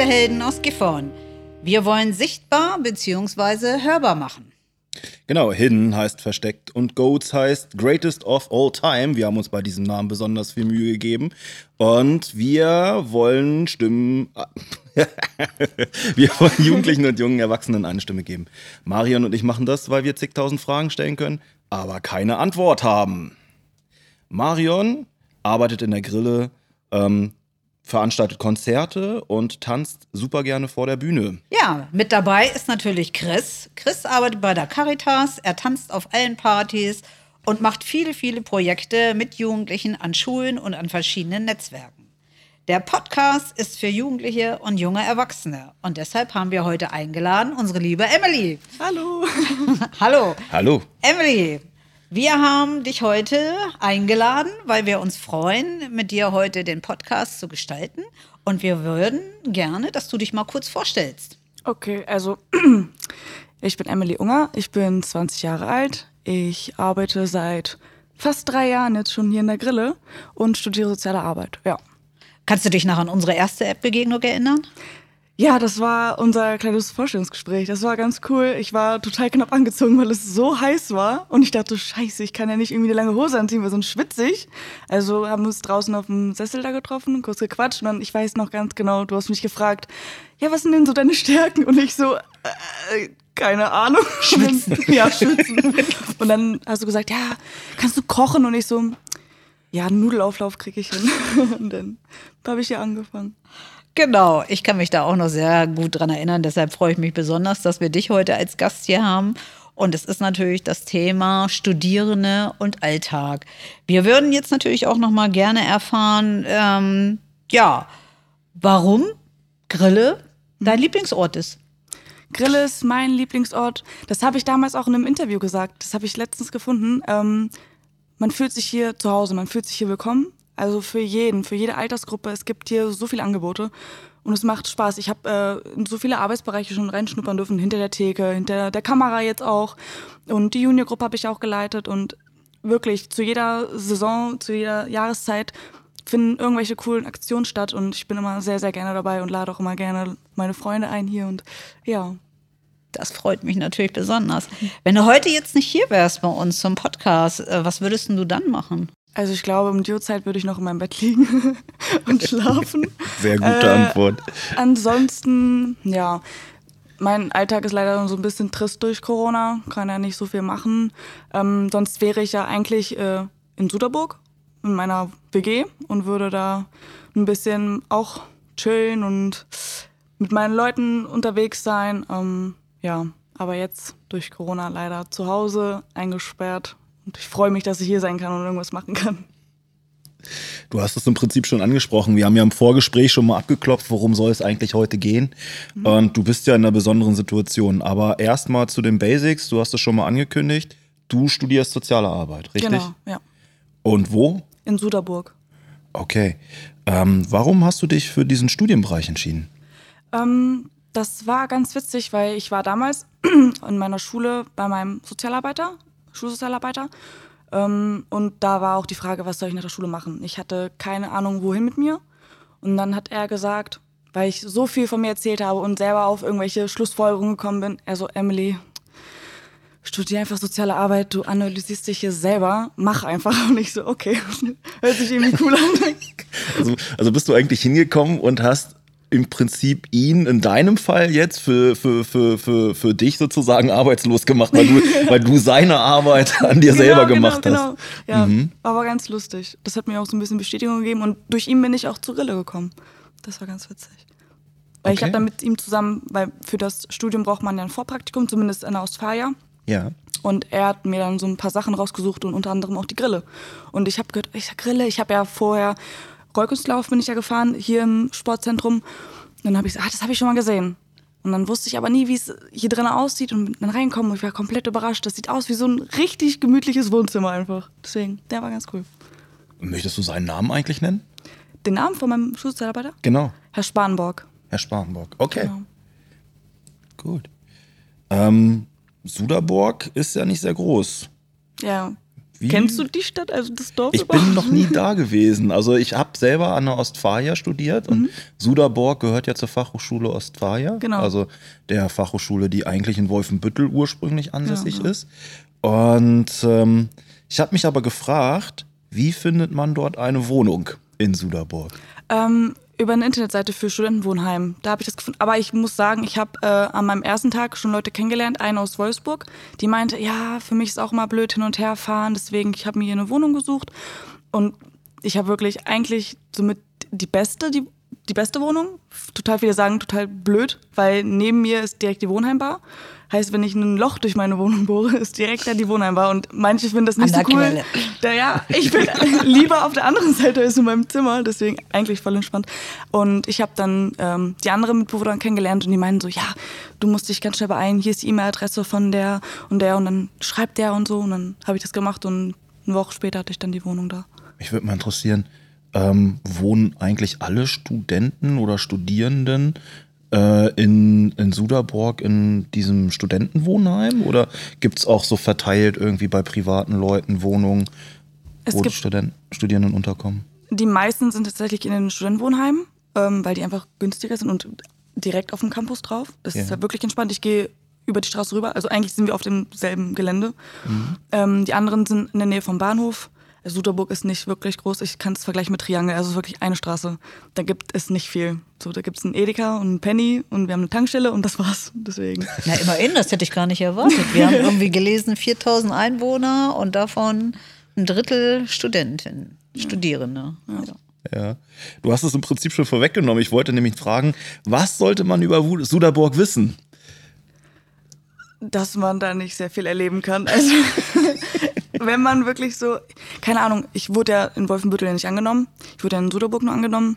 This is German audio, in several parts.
Versteckte Helden aus Gifhorn. Wir wollen sichtbar bzw. hörbar machen. Genau, Hidden heißt versteckt und Goats heißt Greatest of All Time. Wir haben uns bei diesem Namen besonders viel Mühe gegeben. Und wir wollen Stimmen. wir wollen Jugendlichen und jungen Erwachsenen eine Stimme geben. Marion und ich machen das, weil wir zigtausend Fragen stellen können, aber keine Antwort haben. Marion arbeitet in der Grille, ähm, veranstaltet Konzerte und tanzt super gerne vor der Bühne. Ja, mit dabei ist natürlich Chris. Chris arbeitet bei der Caritas, er tanzt auf allen Partys und macht viele, viele Projekte mit Jugendlichen an Schulen und an verschiedenen Netzwerken. Der Podcast ist für Jugendliche und junge Erwachsene und deshalb haben wir heute eingeladen unsere liebe Emily. Hallo. Hallo. Hallo. Emily, wir haben dich heute eingeladen, weil wir uns freuen, mit dir heute den Podcast zu gestalten. Und wir würden gerne, dass du dich mal kurz vorstellst. Okay, also ich bin Emily Unger, ich bin 20 Jahre alt. Ich arbeite seit fast drei Jahren jetzt schon hier in der Grille und studiere soziale Arbeit. Ja. Kannst du dich noch an unsere erste App-Begegnung erinnern? Ja, das war unser kleines Vorstellungsgespräch. Das war ganz cool. Ich war total knapp angezogen, weil es so heiß war. Und ich dachte, scheiße, ich kann ja nicht irgendwie eine lange Hose anziehen, weil sonst schwitzig. Also haben wir uns draußen auf dem Sessel da getroffen, kurz gequatscht. Und dann, ich weiß noch ganz genau, du hast mich gefragt, ja, was sind denn so deine Stärken? Und ich so, äh, keine Ahnung. Schwitzen. ja, schwitzen. Und dann hast du gesagt, ja, kannst du kochen? Und ich so, ja, Nudelauflauf kriege ich hin. Und dann habe ich hier angefangen. Genau, ich kann mich da auch noch sehr gut dran erinnern. Deshalb freue ich mich besonders, dass wir dich heute als Gast hier haben. Und es ist natürlich das Thema Studierende und Alltag. Wir würden jetzt natürlich auch noch mal gerne erfahren, ähm, ja, warum Grille dein Lieblingsort ist. Grille ist mein Lieblingsort. Das habe ich damals auch in einem Interview gesagt. Das habe ich letztens gefunden. Ähm, man fühlt sich hier zu Hause, man fühlt sich hier willkommen. Also für jeden, für jede Altersgruppe. Es gibt hier so viele Angebote und es macht Spaß. Ich habe äh, in so viele Arbeitsbereiche schon reinschnuppern dürfen, hinter der Theke, hinter der Kamera jetzt auch. Und die Juniorgruppe habe ich auch geleitet und wirklich zu jeder Saison, zu jeder Jahreszeit finden irgendwelche coolen Aktionen statt und ich bin immer sehr, sehr gerne dabei und lade auch immer gerne meine Freunde ein hier und ja. Das freut mich natürlich besonders. Wenn du heute jetzt nicht hier wärst bei uns zum Podcast, äh, was würdest du dann machen? Also ich glaube, um die Uhrzeit würde ich noch in meinem Bett liegen und schlafen. Sehr gute äh, Antwort. Ansonsten, ja, mein Alltag ist leider so ein bisschen trist durch Corona, kann ja nicht so viel machen. Ähm, sonst wäre ich ja eigentlich äh, in Suderburg in meiner WG und würde da ein bisschen auch chillen und mit meinen Leuten unterwegs sein. Ähm, ja, aber jetzt durch Corona leider zu Hause eingesperrt. Und ich freue mich, dass ich hier sein kann und irgendwas machen kann. Du hast es im Prinzip schon angesprochen. Wir haben ja im Vorgespräch schon mal abgeklopft, worum soll es eigentlich heute gehen. Mhm. Und du bist ja in einer besonderen Situation. Aber erstmal zu den Basics. Du hast es schon mal angekündigt. Du studierst soziale Arbeit, richtig? Genau, ja. Und wo? In Suderburg. Okay. Ähm, warum hast du dich für diesen Studienbereich entschieden? Ähm, das war ganz witzig, weil ich war damals in meiner Schule bei meinem Sozialarbeiter, Schulsozialarbeiter. Ähm, und da war auch die Frage, was soll ich nach der Schule machen? Ich hatte keine Ahnung, wohin mit mir. Und dann hat er gesagt, weil ich so viel von mir erzählt habe und selber auf irgendwelche Schlussfolgerungen gekommen bin, er so, Emily, studier einfach soziale Arbeit, du analysierst dich hier selber, mach einfach. Und ich so, okay, hört sich irgendwie cool an. Also, also bist du eigentlich hingekommen und hast im Prinzip ihn in deinem Fall jetzt für, für, für, für, für dich sozusagen arbeitslos gemacht, weil du, weil du seine Arbeit an dir genau, selber genau, gemacht genau. hast. Ja, mhm. aber ganz lustig. Das hat mir auch so ein bisschen Bestätigung gegeben und durch ihn bin ich auch zur Rille gekommen. Das war ganz witzig. Weil okay. ich habe dann mit ihm zusammen, weil für das Studium braucht man ja ein Vorpraktikum, zumindest in der Ostfalia. Ja. Und er hat mir dann so ein paar Sachen rausgesucht und unter anderem auch die Grille. Und ich habe gehört, ich sag Grille, ich habe ja vorher Rollkunstlauf bin ich ja gefahren, hier im Sportzentrum. Und dann habe ich gesagt, ah, das habe ich schon mal gesehen. Und dann wusste ich aber nie, wie es hier drin aussieht und dann reinkommen und ich war komplett überrascht. Das sieht aus wie so ein richtig gemütliches Wohnzimmer einfach. Deswegen, der war ganz cool. Möchtest du seinen Namen eigentlich nennen? Den Namen von meinem Schulsozialarbeiter? Genau. Herr Spanborg. Herr Spanborg, okay. Genau. Gut. Ähm, Suderborg ist ja nicht sehr groß. Ja. Wie? Kennst du die Stadt, also das Dorf Ich bin noch nie da gewesen. Also ich habe selber an der Ostfalia studiert und Suderborg gehört ja zur Fachhochschule Ostfalia. Genau. Also der Fachhochschule, die eigentlich in Wolfenbüttel ursprünglich ansässig ist. Und ähm, ich habe mich aber gefragt, wie findet man dort eine Wohnung in Suderborg? Ähm, über eine Internetseite für Studentenwohnheim. Da habe ich das gefunden. Aber ich muss sagen, ich habe äh, an meinem ersten Tag schon Leute kennengelernt, eine aus Wolfsburg, die meinte, ja, für mich ist auch mal blöd hin und her fahren, deswegen ich habe mir hier eine Wohnung gesucht und ich habe wirklich eigentlich somit die beste, die, die beste Wohnung. Total viele sagen total blöd, weil neben mir ist direkt die Wohnheimbar. Heißt, wenn ich ein Loch durch meine Wohnung bohre, ist direkt da die Wohnheimbar. Und manche finden das nicht An so der cool. Quelle. Da, ja, ich bin lieber auf der anderen Seite als in meinem Zimmer, deswegen eigentlich voll entspannt. Und ich habe dann ähm, die andere Mitbewohnerin kennengelernt und die meinen so, ja, du musst dich ganz schnell beeilen, hier ist die E-Mail-Adresse von der und der und dann schreibt der und so. Und dann habe ich das gemacht und eine Woche später hatte ich dann die Wohnung da. Mich würde mal interessieren, ähm, wohnen eigentlich alle Studenten oder Studierenden äh, in, in Suderborg in diesem Studentenwohnheim? Oder gibt es auch so verteilt irgendwie bei privaten Leuten Wohnungen, Es wo Studenten, Studierenden unterkommen? Die meisten sind tatsächlich in den Studentenwohnheimen, ähm, weil die einfach günstiger sind und direkt auf dem Campus drauf. Das Ja. ist halt wirklich entspannt. Ich gehe über die Straße rüber. Also eigentlich sind wir auf demselben Gelände. Ähm, die anderen sind in der Nähe vom Bahnhof. Also Suderburg ist nicht wirklich groß. Ich kann es vergleichen mit Triangel. Also es ist wirklich eine Straße. Da gibt es nicht viel. So, da gibt es einen Edeka und einen Penny und wir haben eine Tankstelle und das war's. Deswegen. Na, immerhin, das hätte ich gar nicht erwartet. Wir haben irgendwie gelesen, 4000 Einwohner und davon ein Drittel Studenten, Studierende. Ja. Ja. Du hast es im Prinzip schon vorweggenommen. Ich wollte nämlich fragen, was sollte man über Suderborg wissen? Dass man da nicht sehr viel erleben kann. Also wenn man wirklich so, keine Ahnung, ich wurde ja in Wolfenbüttel ja nicht angenommen, ich wurde ja in Suderburg nur angenommen,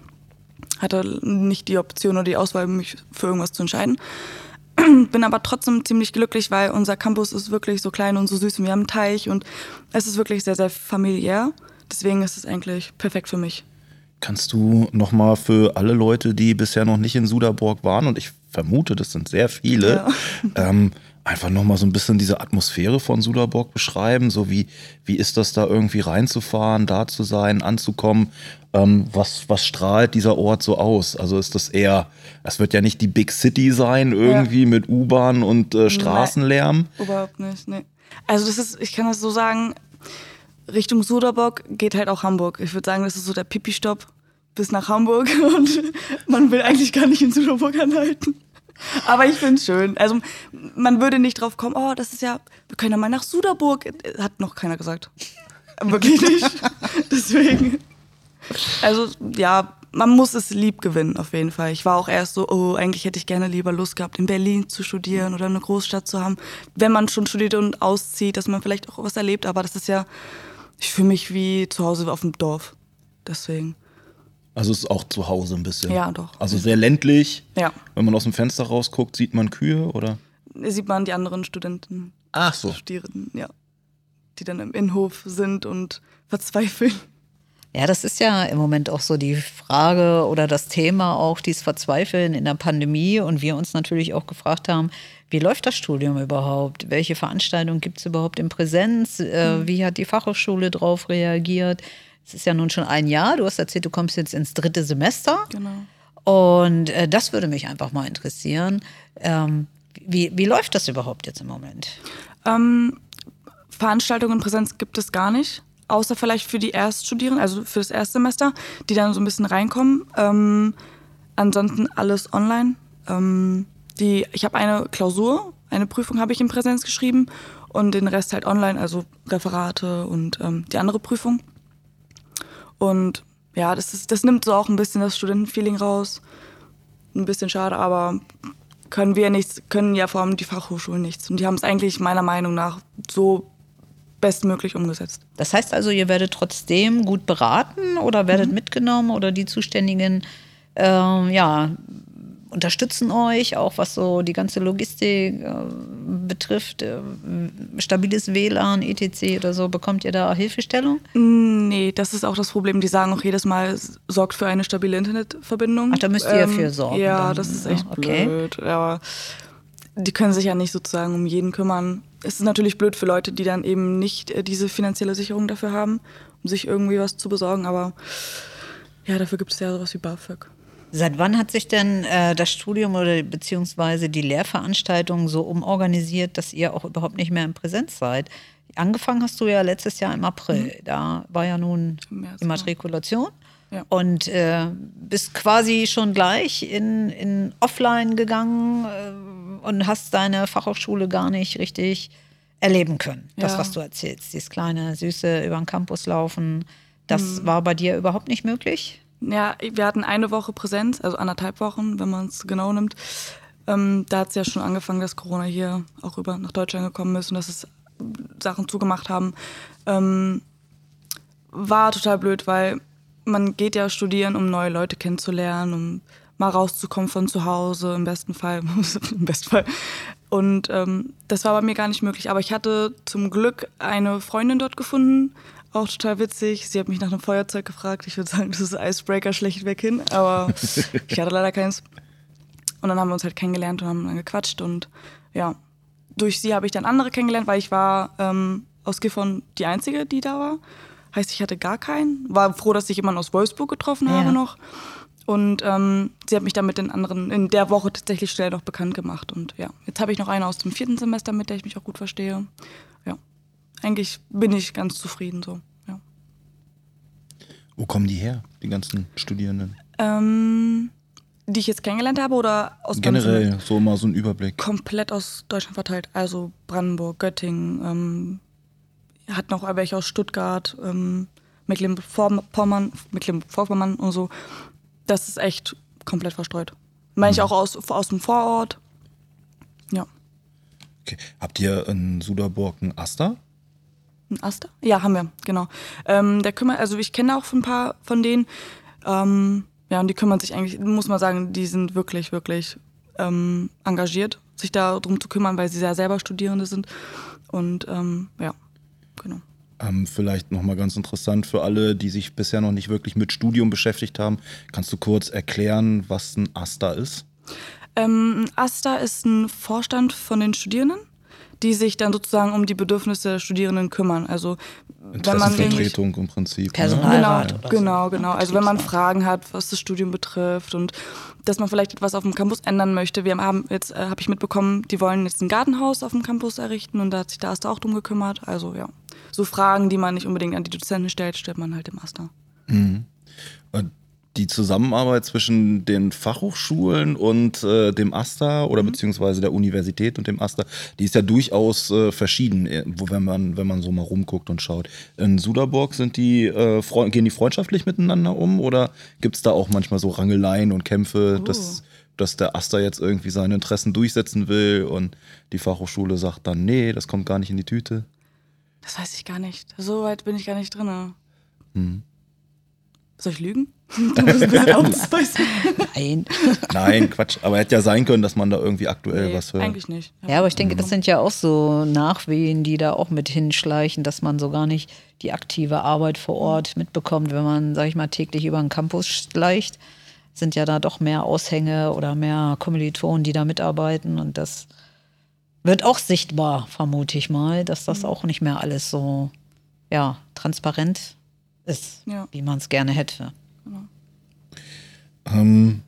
hatte nicht die Option oder die Auswahl, mich für irgendwas zu entscheiden. Bin aber trotzdem ziemlich glücklich, weil unser Campus ist wirklich so klein und so süß und wir haben einen Teich und es ist wirklich sehr, sehr familiär. Deswegen ist es eigentlich perfekt für mich. Kannst du nochmal für alle Leute, die bisher noch nicht in Suderborg waren, und ich vermute, das sind sehr viele, Ja. ähm, einfach nochmal so ein bisschen diese Atmosphäre von Suderborg beschreiben? So wie, wie ist das da irgendwie reinzufahren, da zu sein, anzukommen? Ähm, was, was strahlt dieser Ort so aus? Also ist das eher, es wird ja nicht die Big City sein, irgendwie mit U-Bahn und äh, Straßenlärm. Überhaupt nicht, nee. Also das ist, ich kann das so sagen, Richtung Suderbock geht halt auch Hamburg. Ich würde sagen, das ist so der Pipi-Stopp bis nach Hamburg und man will eigentlich gar nicht in Suderburg anhalten. Aber ich finde es schön. Also man würde nicht drauf kommen, oh, das ist ja, wir können ja mal nach Suderburg. Hat noch keiner gesagt. Wirklich nicht. Deswegen. Also ja, man muss es lieb gewinnen, auf jeden Fall. Ich war auch erst so, oh, eigentlich hätte ich gerne lieber Lust gehabt, in Berlin zu studieren oder eine Großstadt zu haben. Wenn man schon studiert und auszieht, dass man vielleicht auch was erlebt. Aber das ist ja, ich fühle mich wie zu Hause auf dem Dorf. Deswegen. Also es ist auch zu Hause ein bisschen. Ja, doch. Also sehr ländlich. Ja. Wenn man aus dem Fenster rausguckt, sieht man Kühe oder? Sieht man die anderen Studenten, Ach so. Studierenden, ja. Die dann im Innenhof sind und verzweifeln. Ja, das ist ja im Moment auch so die Frage oder das Thema auch, dieses Verzweifeln in der Pandemie. Und wir uns natürlich auch gefragt haben, wie läuft das Studium überhaupt? Welche Veranstaltungen gibt es überhaupt in Präsenz? Äh, wie hat die Fachhochschule darauf reagiert? Es ist ja nun schon ein Jahr. Du hast erzählt, du kommst jetzt ins dritte Semester. Genau. Und äh, das würde mich einfach mal interessieren. Ähm, wie, wie läuft das überhaupt jetzt im Moment? Ähm, Veranstaltungen in Präsenz gibt es gar nicht. Außer vielleicht für die Erststudierenden, also für das Erstsemester, die dann so ein bisschen reinkommen. Ähm, ansonsten alles online. Ähm, die, ich habe eine Klausur, eine Prüfung habe ich in Präsenz geschrieben und den Rest halt online, also Referate und ähm, die andere Prüfung. Und ja, das, ist, das nimmt so auch ein bisschen das Studentenfeeling raus. Ein bisschen schade, aber können wir nichts, können ja vor allem die Fachhochschulen nichts. Und die haben es eigentlich meiner Meinung nach so bestmöglich umgesetzt. Das heißt also, ihr werdet trotzdem gut beraten oder werdet mitgenommen oder die Zuständigen ähm, ja, unterstützen euch, auch was so die ganze Logistik äh, betrifft, äh, stabiles WLAN, etc. oder so. Bekommt ihr da Hilfestellung? Nee, das ist auch das Problem. Die sagen auch jedes Mal, sorgt für eine stabile Internetverbindung. Ach, da müsst ihr ja für sorgen Ja, dann. das ist Ja, echt okay. blöd. Aber die können sich ja nicht sozusagen um jeden kümmern. Es ist natürlich blöd für Leute, die dann eben nicht äh, diese finanzielle Sicherung dafür haben, um sich irgendwie was zu besorgen, aber ja, dafür gibt es ja sowas wie BAföG. Seit wann hat sich denn äh, das Studium oder beziehungsweise die Lehrveranstaltung so umorganisiert, dass ihr auch überhaupt nicht mehr in Präsenz seid? Angefangen hast du ja letztes Jahr im April. Mhm. Da war ja nun die Matrikulation. Ja. Und äh, bist quasi schon gleich in, in Offline gegangen äh, und hast deine Fachhochschule gar nicht richtig erleben können. Ja. Das, was du erzählst, dieses kleine Süße über den Campus laufen, das mhm. war bei dir überhaupt nicht möglich? Ja, wir hatten eine Woche Präsenz, also anderthalb Wochen, wenn man es genau nimmt. Ähm, da hat es ja schon angefangen, dass Corona hier auch über nach Deutschland gekommen ist und dass es Sachen zugemacht haben. Ähm, war total blöd, weil man geht ja studieren, um neue Leute kennenzulernen, um mal rauszukommen von zu Hause, im besten Fall. Im besten Fall. Und ähm, das war bei mir gar nicht möglich. Aber ich hatte zum Glück eine Freundin dort gefunden, auch total witzig. Sie hat mich nach einem Feuerzeug gefragt. Ich würde sagen, das ist Icebreaker schlechtweg hin, aber ich hatte leider keins. Und dann haben wir uns halt kennengelernt und haben dann gequatscht. Und ja, durch sie habe ich dann andere kennengelernt, weil ich war ähm, aus Gifhorn die Einzige, die da war. Heißt, ich hatte gar keinen. War froh, dass ich jemanden aus Wolfsburg getroffen ja. habe noch. Und ähm, sie hat mich dann mit den anderen in der Woche tatsächlich schnell noch bekannt gemacht. Und ja, jetzt habe ich noch eine aus dem vierten Semester, mit der ich mich auch gut verstehe eigentlich bin ich ganz zufrieden so. Ja. Wo kommen die her, die ganzen Studierenden? Ähm, die ich jetzt kennengelernt habe oder aus Generell, so mal so ein Überblick. Komplett aus Deutschland verteilt. Also Brandenburg, Göttingen, ähm, hat noch welche aus Stuttgart, ähm, Mecklenburg-Vorpommern Mecklenburg und so. Das ist echt komplett verstreut. Ich mhm. auch aus, aus dem Vorort. Ja. Okay. Habt ihr in Suderburg einen Aster? Aster? Ja, haben wir, genau. Ähm, der kümmert, also ich kenne auch ein paar von denen. Ähm, ja, und die kümmern sich eigentlich, muss man sagen, die sind wirklich, wirklich ähm, engagiert, sich darum zu kümmern, weil sie ja selber Studierende sind. Und ähm, ja, genau. Ähm, vielleicht nochmal ganz interessant für alle, die sich bisher noch nicht wirklich mit Studium beschäftigt haben. Kannst du kurz erklären, was ein AStA ist? Ähm, ein AStA ist ein Vorstand von den Studierenden die sich dann sozusagen um die Bedürfnisse der Studierenden kümmern. Also wenn man Vertretung im Prinzip. Ne? Personalrat. Genau, genau, genau. Also wenn man Fragen hat, was das Studium betrifft und dass man vielleicht etwas auf dem Campus ändern möchte. Wir haben jetzt, äh, habe ich mitbekommen, die wollen jetzt ein Gartenhaus auf dem Campus errichten und da hat sich der Aster auch drum gekümmert. Also ja, so Fragen, die man nicht unbedingt an die Dozenten stellt, stellt man halt im Aster. Mhm die Zusammenarbeit zwischen den Fachhochschulen und äh, dem AStA oder mhm. beziehungsweise der Universität und dem AStA, die ist ja durchaus äh, verschieden, äh, wo, wenn man, wenn man so mal rumguckt und schaut. In Suderburg sind die, äh, gehen die freundschaftlich miteinander um oder gibt es da auch manchmal so Rangeleien und Kämpfe, oh. dass, dass der AStA jetzt irgendwie seine Interessen durchsetzen will und die Fachhochschule sagt dann, nee, das kommt gar nicht in die Tüte? Das weiß ich gar nicht. So weit bin ich gar nicht drin. Hm. Soll ich lügen? Nein. Nein, Quatsch. Aber hätte ja sein können, dass man da irgendwie aktuell nee, was hört. Eigentlich nicht. Ja, aber ich denke, das sind ja auch so Nachwehen, die da auch mit hinschleichen, dass man so gar nicht die aktive Arbeit vor Ort mitbekommt, wenn man, sag ich mal, täglich über den Campus schleicht. Sind ja da doch mehr Aushänge oder mehr Kommilitonen, die da mitarbeiten und das wird auch sichtbar, vermute ich mal, dass das mhm. auch nicht mehr alles so ja, transparent ist, ja. wie man es gerne hätte. Genau. Ähm,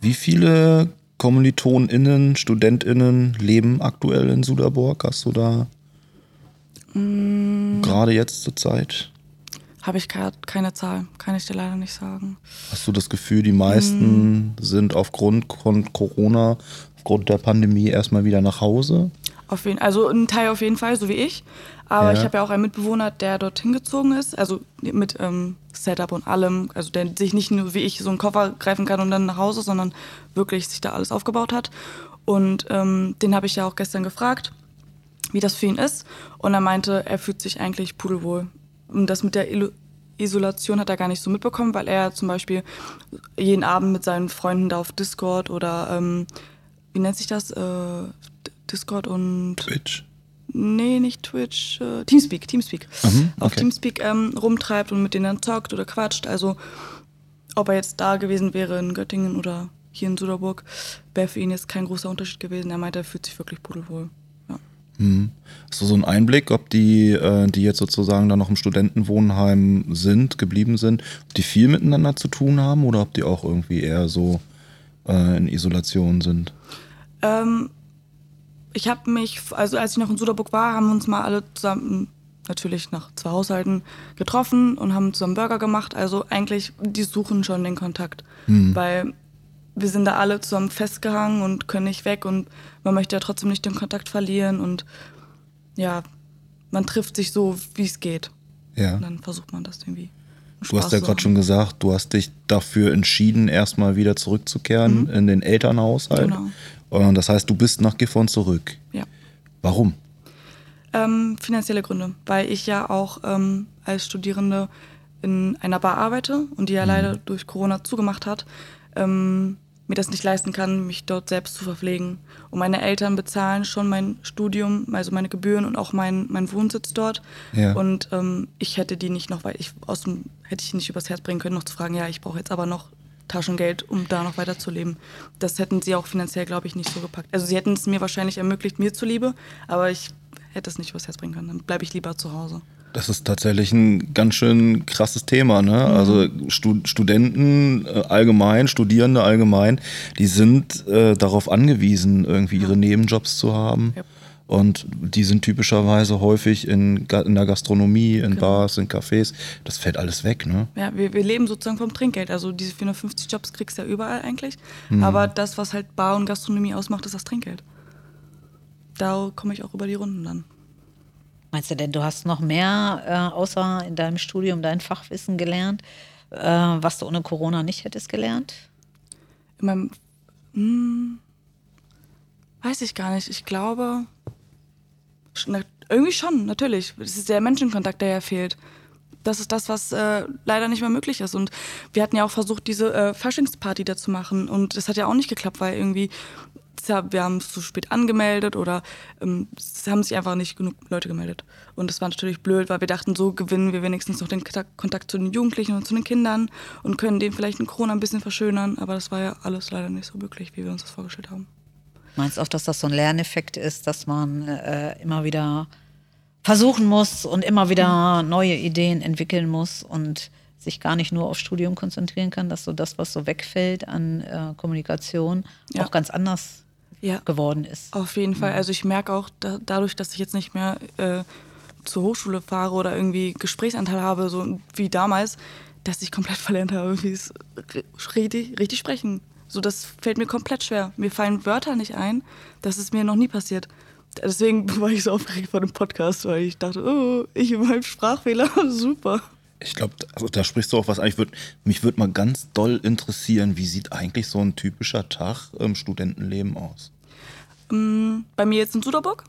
wie viele KommilitonInnen, StudentInnen leben aktuell in Suderborg? Hast du da mm. gerade jetzt zur Zeit? Habe ich keine Zahl, kann ich dir leider nicht sagen. Hast du das Gefühl, die meisten mm. sind aufgrund von Corona, aufgrund der Pandemie erstmal wieder nach Hause? Auf jeden, also ein Teil auf jeden Fall, so wie ich. Aber ja. ich habe ja auch einen Mitbewohner, der dorthin gezogen ist, also mit ähm, Setup und allem, also der sich nicht nur wie ich so einen Koffer greifen kann und dann nach Hause, sondern wirklich sich da alles aufgebaut hat. Und ähm, den habe ich ja auch gestern gefragt, wie das für ihn ist. Und er meinte, er fühlt sich eigentlich pudelwohl. Und das mit der Isolation hat er gar nicht so mitbekommen, weil er zum Beispiel jeden Abend mit seinen Freunden da auf Discord oder ähm, wie nennt sich das? Äh, Discord und Twitch. Nee, nicht Twitch, äh, Teamspeak, Teamspeak. Mhm, okay. Auf Teamspeak ähm, rumtreibt und mit denen dann zockt oder quatscht. Also ob er jetzt da gewesen wäre in Göttingen oder hier in Suderburg, wäre für ihn jetzt kein großer Unterschied gewesen. Er meinte, er fühlt sich wirklich pudelwohl. Ja. Hm. Hast du so einen Einblick, ob die, äh, die jetzt sozusagen da noch im Studentenwohnheim sind, geblieben sind, ob die viel miteinander zu tun haben oder ob die auch irgendwie eher so äh, in Isolation sind? Ähm, ich habe mich, also als ich noch in Suderburg war, haben wir uns mal alle zusammen, natürlich nach zwei Haushalten, getroffen und haben zusammen Burger gemacht. Also eigentlich, die suchen schon den Kontakt. Hm. Weil wir sind da alle zusammen festgehangen und können nicht weg und man möchte ja trotzdem nicht den Kontakt verlieren und ja, man trifft sich so, wie es geht. Ja. Und dann versucht man das irgendwie. Du hast ja gerade schon gesagt, du hast dich dafür entschieden, erstmal wieder zurückzukehren Mhm. in den Elternhaushalt. Genau. Und das heißt, du bist nach Gifhorn zurück. Ja. Warum? Ähm, finanzielle Gründe, weil ich ja auch ähm, als Studierende in einer Bar arbeite und die ja leider durch Corona zugemacht hat, ähm, mir das nicht leisten kann, mich dort selbst zu verpflegen. Und meine Eltern bezahlen schon mein Studium, also meine Gebühren und auch mein, mein Wohnsitz dort. Ja. Und ähm, ich hätte die nicht noch, weil ich aus dem, hätte ich nicht übers Herz bringen können, noch zu fragen, ja, ich brauche jetzt aber noch Taschengeld, um da noch weiterzuleben. Das hätten sie auch finanziell, glaube ich, nicht so gepackt. Also sie hätten es mir wahrscheinlich ermöglicht, mir zuliebe, aber ich hätte es nicht übers Herz bringen können. Dann bleibe ich lieber zu Hause. Das ist tatsächlich ein ganz schön krasses Thema. Ne? Also Stu Studenten äh, allgemein, Studierende allgemein, die sind äh, darauf angewiesen, irgendwie ihre Nebenjobs zu haben. Ja. Und die sind typischerweise häufig in, in der Gastronomie, in Genau. Bars, in Cafés. Das fällt alles weg, ne? Ja, wir, wir leben sozusagen vom Trinkgeld. Also diese 450 Jobs kriegst du ja überall eigentlich. Mhm. Aber das, was halt Bar und Gastronomie ausmacht, ist das Trinkgeld. Da komme ich auch über die Runden dann. Meinst du denn, du hast noch mehr äh, außer in deinem Studium dein Fachwissen gelernt, äh, was du ohne Corona nicht hättest gelernt? In meinem. Hm, weiß ich gar nicht. Ich glaube. Irgendwie schon, natürlich. Es ist der Menschenkontakt, der ja fehlt. Das ist das, was äh, leider nicht mehr möglich ist. Und wir hatten ja auch versucht, diese äh, Faschingsparty da zu machen. Und das hat ja auch nicht geklappt, weil irgendwie. ja, Wir haben es zu spät angemeldet oder ähm, es haben sich einfach nicht genug Leute gemeldet. Und das war natürlich blöd, weil wir dachten, so gewinnen wir wenigstens noch den Kontakt- zu den Jugendlichen und zu den Kindern und können den vielleicht in Corona ein bisschen verschönern. Aber das war ja alles leider nicht so möglich, wie wir uns das vorgestellt haben. Meinst du auch, dass das so ein Lerneffekt ist, dass man äh, immer wieder versuchen muss und immer wieder neue Ideen entwickeln muss und sich gar nicht nur auf Studium konzentrieren kann, dass so das, was so wegfällt an äh, Kommunikation, Ja. auch ganz anders Ja. geworden ist? Auf jeden Fall. Also ich merke auch da, dadurch, dass ich jetzt nicht mehr äh, zur Hochschule fahre oder irgendwie Gesprächsanteil habe, so wie damals, dass ich komplett verlernt habe, wie es richtig, richtig sprechen. So, das fällt mir komplett schwer. Mir fallen Wörter nicht ein. Das ist mir noch nie passiert. Deswegen war ich so aufgeregt vor dem Podcast, weil ich dachte, oh, ich in meinem Sprachfehler, super. Ich glaube, also da sprichst du auch was an. Ich würd, mich würde mal ganz doll interessieren, wie sieht eigentlich so ein typischer Tag im Studentenleben aus? Ähm, bei mir jetzt in Suderburg?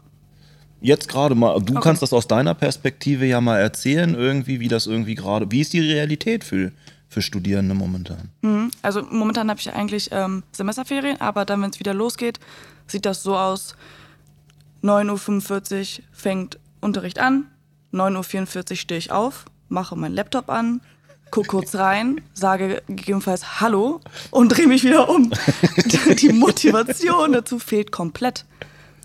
Jetzt gerade mal, du Okay. kannst das aus deiner Perspektive ja mal erzählen, irgendwie, wie das irgendwie gerade, wie ist die Realität für, für Studierende momentan? Mhm. Also momentan habe ich eigentlich ähm, Semesterferien, aber dann, wenn es wieder losgeht, sieht das so aus. 9.45 Uhr fängt Unterricht an, 9.44 Uhr stehe ich auf, mache meinen Laptop an, gucke kurz rein, sage gegebenenfalls Hallo und drehe mich wieder um. Die Motivation dazu fehlt komplett.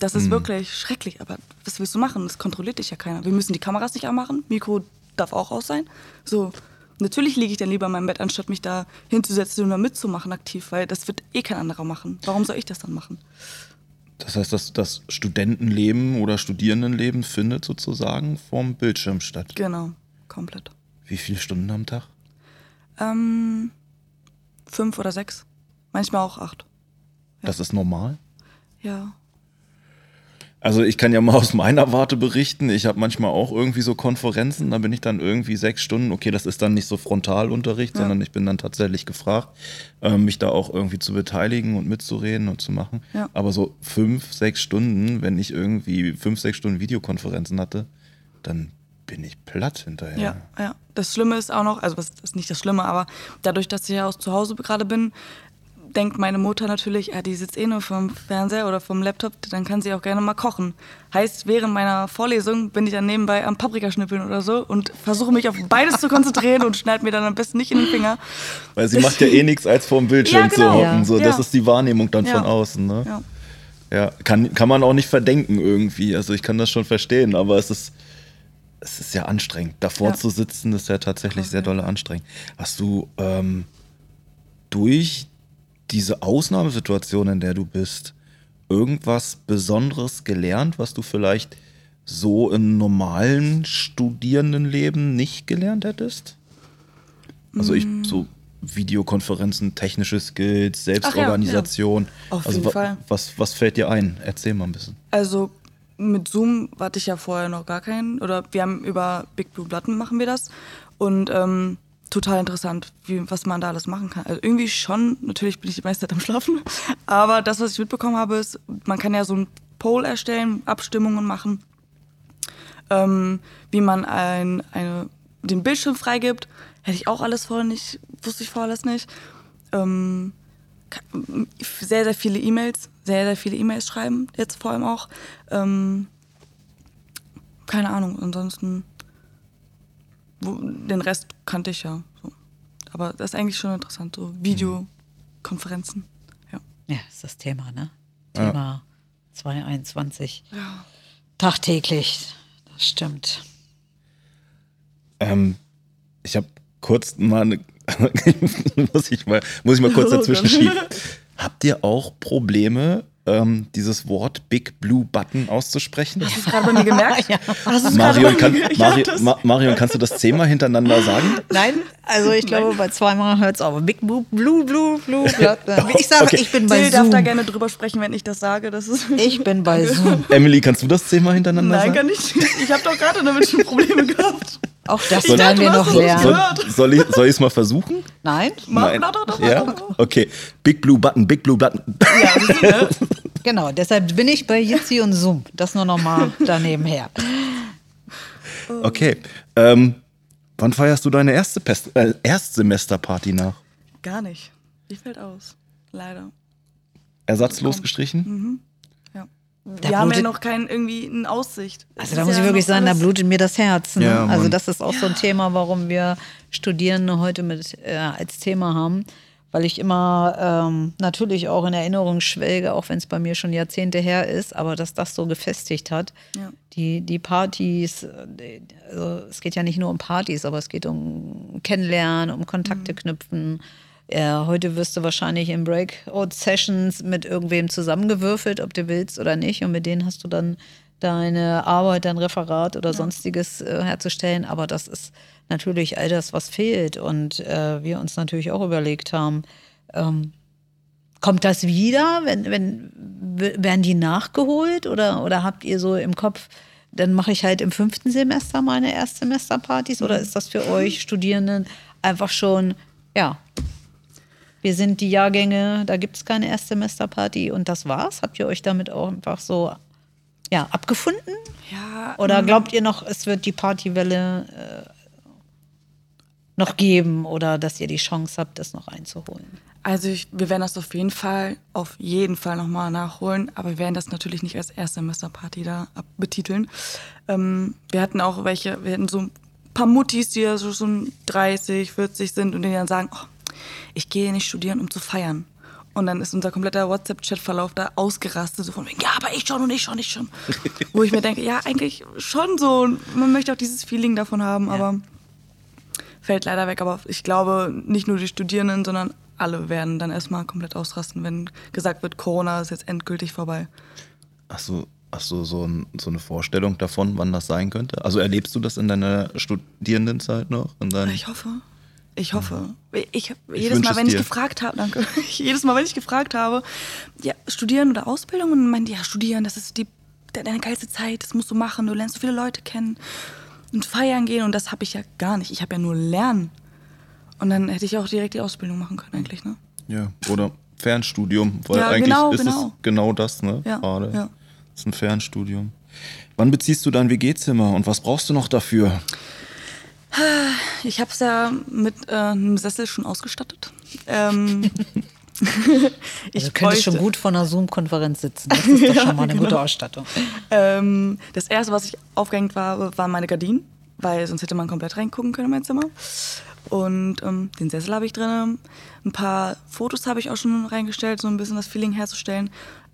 Das ist wirklich schrecklich, aber was willst du machen? Das kontrolliert dich ja keiner. Wir müssen die Kameras nicht anmachen, Mikro darf auch aus sein. So, natürlich liege ich dann lieber in meinem Bett, anstatt mich da hinzusetzen und da mitzumachen aktiv, weil das wird eh kein anderer machen. Warum soll ich das dann machen? Das heißt, dass das Studentenleben oder Studierendenleben findet sozusagen vorm Bildschirm statt. Genau, komplett. Wie viele Stunden am Tag? Ähm, fünf oder sechs, manchmal auch acht. Das ist normal? Ja. Also ich kann ja mal aus meiner Warte berichten. Ich habe manchmal auch irgendwie so Konferenzen, da bin ich dann irgendwie sechs Stunden. Okay, das ist dann nicht so Frontalunterricht, Ja. sondern ich bin dann tatsächlich gefragt, ähm, mich da auch irgendwie zu beteiligen und mitzureden und zu machen. Ja. Aber so fünf, sechs Stunden, wenn ich irgendwie fünf, sechs Stunden Videokonferenzen hatte, dann bin ich platt hinterher. Ja, ja. Das Schlimme ist auch noch, also das ist nicht das Schlimme, aber dadurch, dass ich ja aus zu Hause gerade bin, denkt meine Mutter natürlich, ja, die sitzt eh nur vom Fernseher oder vom Laptop, dann kann sie auch gerne mal kochen. Heißt, während meiner Vorlesung bin ich dann nebenbei am Paprikaschnippeln oder so und versuche mich auf beides zu konzentrieren und schneide mir dann am besten nicht in den Finger. Weil sie macht ja eh nichts als vorm Bildschirm Ja, zu genau. hocken. So, Ja. Das ist die Wahrnehmung dann Ja. von außen. Ne? Ja. Kann, kann man auch nicht verdenken irgendwie. Also ich kann das schon verstehen, aber es ist, es ist ja anstrengend. Davor zu sitzen, ist ja tatsächlich sehr dolle anstrengend. Hast du ähm, durch diese Ausnahmesituation, in der du bist, irgendwas Besonderes gelernt, was du vielleicht so im normalen Studierendenleben nicht gelernt hättest? Also ich Mm. so Videokonferenzen, technische Skills, Selbstorganisation. Auf also jeden wa- Fall. Was, was fällt dir ein? Erzähl mal ein bisschen. Also mit Zoom hatte ich ja vorher noch gar keinen. Oder wir haben über Big Blue Button machen wir das. Und ähm, total interessant, wie, was man da alles machen kann. Also irgendwie schon, natürlich bin ich die meiste Zeit am Schlafen. Aber das, was ich mitbekommen habe, ist, man kann ja so ein Poll erstellen, Abstimmungen machen, ähm, wie man ein, eine, den Bildschirm freigibt. Hätte ich auch alles vorher nicht, wusste ich vorher alles nicht. Ähm, sehr, sehr viele E-Mails, sehr, sehr viele E-Mails schreiben, jetzt vor allem auch. Ähm, keine Ahnung, ansonsten, den Rest kannte ich ja. So. Aber das ist eigentlich schon interessant, so Videokonferenzen. Ja. Ja, ist das Thema, ne? Ja. Thema 221. ja. Tagtäglich. Das stimmt. Ähm, ich habe kurz mal eine, muss ich mal muss ich mal kurz dazwischen schieben. Habt ihr auch Probleme, ähm, dieses Wort Big Blue Button auszusprechen? Hast du es gerade bei mir gemerkt? Hast du es gerade Marion, bei kann, mir gemerkt? Mari, Ja, Ma, Marion, kannst du das zehnmal hintereinander sagen? Nein, also ich glaube, bei zweimal hört es auf. Big Blue, Blue, Blue, Blue. Blue. Ich sage, Okay. ich bin bei Till darf da Zoom. gerne drüber sprechen, wenn ich das sage. Das ist Ich bin bei Zoom. Emily, kannst du das zehnmal hintereinander Nein, sagen? gar nicht. Ich habe doch gerade damit schon Probleme gehabt. Auch das Ich werden wir noch lernen. Soll, soll ich soll ich es mal versuchen? Nein? Doch, doch, Ja? Okay. Big Blue Button, Big Blue Button. Ja, ne? Genau, deshalb bin ich bei Jitsi und Zoom. Das nur noch mal daneben her. Okay. Ähm, wann feierst du deine erste Pest äh, Erstsemesterparty nach? Gar nicht. Die fällt aus. Leider. Ersatzlos gestrichen? Ja. Da Wir haben ja noch keinen irgendwie eine Aussicht. Also da muss ja ich wirklich sagen, da blutet mir das Herz. Ne? Ja, also das ist auch so ein Thema, warum wir Studierende heute mit äh, als Thema haben. Weil ich immer ähm, natürlich auch in Erinnerung schwelge, auch wenn es bei mir schon Jahrzehnte her ist, aber dass das so gefestigt hat. Ja. Die, die Partys, äh, also es geht ja nicht nur um Partys, aber es geht um Kennenlernen, um Kontakte knüpfen. Äh, heute wirst du wahrscheinlich in Breakout-Sessions mit irgendwem zusammengewürfelt, ob du willst oder nicht. Und mit denen hast du dann deine Arbeit, dein Referat oder sonstiges äh, herzustellen. Aber das ist natürlich all das, was fehlt. Und äh, wir uns natürlich auch überlegt haben, ähm, kommt das wieder? Wenn, wenn, werden die nachgeholt? Oder, oder habt ihr so im Kopf, dann mache ich halt im fünften Semester meine Erstsemesterpartys? Oder ist das für euch Studierenden einfach schon, ja, wir sind die Jahrgänge, da gibt es keine Erstsemesterparty und das war's? Habt ihr euch damit auch einfach so ja, abgefunden? Ja, Oder glaubt ihr noch, es wird die Partywelle äh, noch geben oder dass ihr die Chance habt, das noch einzuholen? Also ich, wir werden das auf jeden Fall, auf jeden Fall nochmal nachholen, aber wir werden das natürlich nicht als Erstsemesterparty da ab- betiteln. Ähm, wir hatten auch welche, wir hatten so ein paar Muttis, die ja so schon 30, 40 sind und die dann sagen, oh, ich gehe nicht studieren, um zu feiern. Und dann ist unser kompletter WhatsApp-Chat-Verlauf da ausgerastet, so von wegen, ja, aber ich schon und ich schon, ich schon. Wo ich mir denke, ja, eigentlich schon so. Man möchte auch dieses Feeling davon haben, aber fällt leider weg. Aber ich glaube, nicht nur die Studierenden, sondern alle werden dann erstmal komplett ausrasten, wenn gesagt wird, Corona ist jetzt endgültig vorbei. Hast du, hast du so, ein, so eine Vorstellung davon, wann das sein könnte? Also erlebst du das in deiner Studierendenzeit noch? Ich hoffe. Ich hoffe. Ich, jedes wünsch Mal, wenn ich dir. gefragt habe, danke. jedes Mal, wenn ich gefragt habe, ja, studieren oder Ausbildung, und meinen die, ja, studieren, das ist die, de- deine geilste Zeit, das musst du machen, du lernst so viele Leute kennen und feiern gehen und das habe ich ja gar nicht. Ich habe ja nur lernen. Und dann hätte ich auch direkt die Ausbildung machen können, eigentlich, ne? ja, oder Fernstudium, weil Ja, eigentlich genau, ist genau. es genau das, ne? Ja, Gerade. ja. Das ist ein Fernstudium. Wann beziehst du dein WG-Zimmer und was brauchst du noch dafür? Ich habe es ja mit äh, einem Sessel schon ausgestattet. Ähm, Also du könntest schon gut vor einer Zoom-Konferenz sitzen. Das ist doch schon mal eine genau. gute Ausstattung. Ähm, das erste, was ich aufgehängt war, waren meine Gardinen, weil sonst hätte man komplett reingucken können in mein Zimmer. Und ähm, den Sessel habe ich drin. Ein paar Fotos habe ich auch schon reingestellt, so ein bisschen das Feeling herzustellen.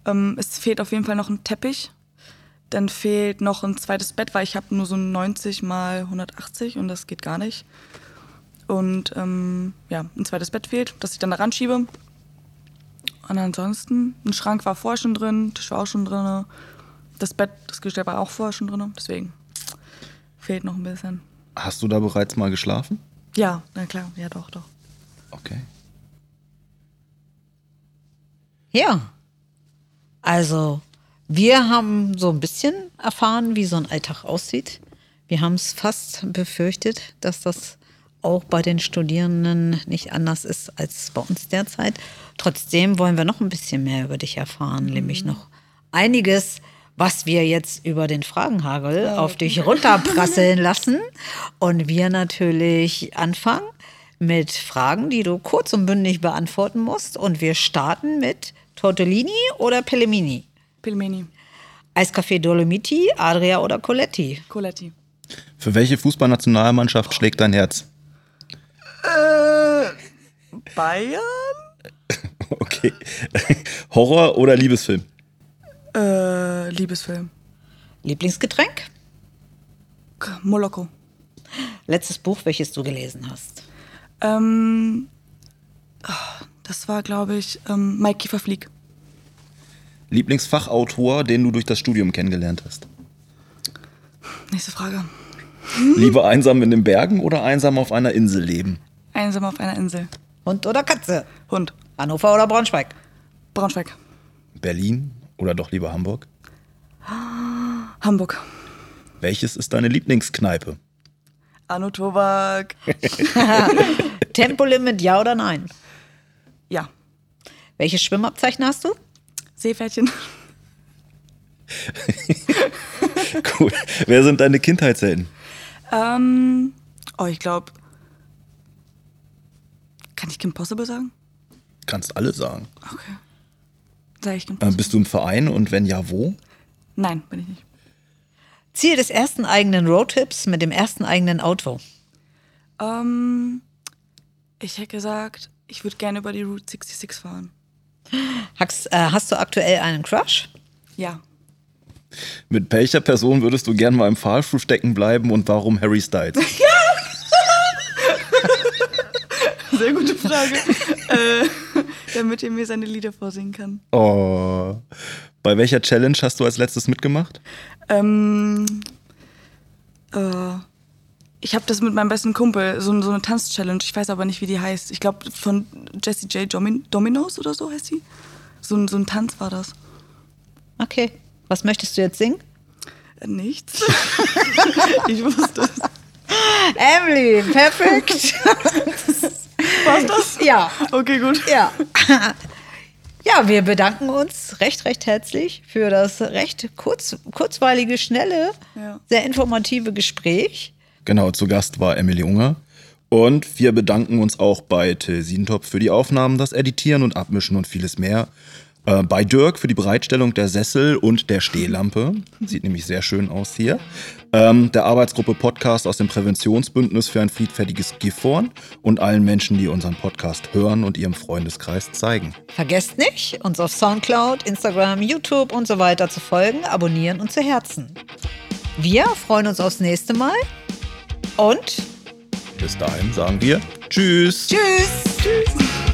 Ähm, es fehlt auf jeden Fall noch ein Teppich. Dann fehlt noch ein zweites Bett, weil ich habe nur so ein 90 mal 180 und das geht gar nicht. Und ähm, ja, ein zweites Bett fehlt, das ich dann da ranschiebe. Und ansonsten, ein Schrank war vorher schon drin, Tisch war auch schon drin. Das Bett, das Gestell war auch vorher schon drin. Deswegen fehlt noch ein bisschen. Hast du da bereits mal geschlafen? Ja, na klar, ja doch, doch. Okay. Ja. Also, wir haben so ein bisschen erfahren, wie so ein Alltag aussieht. Wir haben es fast befürchtet, dass das auch bei den Studierenden nicht anders ist als bei uns derzeit. Trotzdem wollen wir noch ein bisschen mehr über dich erfahren, nämlich noch einiges, was wir jetzt über den Fragenhagel auf dich runterprasseln lassen. Und wir natürlich anfangen mit Fragen, die du kurz und bündig beantworten musst. Und wir starten mit Tortellini oder Pellemini? Pilmeni, Eiskaffee Dolomiti, Adria oder Coletti? Coletti. Für welche Fußballnationalmannschaft schlägt dein Herz? Bayern? Okay. Horror oder Liebesfilm? Äh, Liebesfilm. Lieblingsgetränk? Moloko. Letztes Buch, welches du gelesen hast? Ähm, ah, das war, glaube ich, ähm, Mike Kieferflieg. Lieblingsfachautor, den du durch das Studium kennengelernt hast? Nächste Frage. Lieber einsam in den Bergen oder einsam auf einer Insel leben? Einsam auf einer Insel. Hund oder Katze? Hund. Hannover oder Braunschweig? Braunschweig. Berlin oder doch lieber Hamburg? Hamburg. Welches ist deine Lieblingskneipe? Arno Tobak. Tempolimit, ja oder nein? Ja. Welches Schwimmabzeichen hast du? Seepferdchen. Cool. Wer sind deine Kindheitshelden? ähm, oh, ich glaube. Kann ich Kim Possible sagen? Kannst alle sagen. Okay. Sag ich Kim Äh, Possible? bist du im Verein und wenn ja, wo? Nein, bin ich nicht. Ziel des ersten eigenen Roadtrips mit dem ersten eigenen Auto. Ähm, ich hätte gesagt, ich würde gerne über die Route 66 fahren. Hast, äh, hast du aktuell einen Crush? Ja. Mit welcher Person würdest du gern mal im Fahrstuhl stecken bleiben und warum Harry Styles? Sehr gute Frage. äh, damit er mir seine Lieder vorsingen kann. Oh. Bei welcher Challenge hast du als letztes mitgemacht? Ähm, äh, ich habe das mit meinem besten Kumpel, so, so eine Tanz-Challenge. Ich weiß aber nicht, wie die heißt. Ich glaube, von Jessie J. Domin Dominos oder so heißt sie. So, ein- so ein Tanz war das. Okay. Was möchtest du jetzt singen? Äh, nichts. ich wusste es. Emily, perfekt. War's das? ja, Okay, gut. ja. Ja, wir bedanken uns recht, recht herzlich für das recht kurz, kurzweilige, schnelle, Ja. sehr informative Gespräch. Genau, zu Gast war Emily Unger. Und wir bedanken uns auch bei Till Sientopf für die Aufnahmen, das Editieren und Abmischen und vieles mehr. Äh, bei Dirk für die Bereitstellung der Sessel und der Stehlampe. Sieht nämlich sehr schön aus hier. Ähm, der Arbeitsgruppe Podcast aus dem Präventionsbündnis für ein friedfertiges Gifhorn und allen Menschen, die unseren Podcast hören und ihrem Freundeskreis zeigen. Vergesst nicht, uns auf Soundcloud, Instagram, YouTube und so weiter zu folgen, abonnieren und zu herzen. Wir freuen uns aufs nächste Mal und Bis dahin sagen wir Tschüss. tschüss. Tschüss.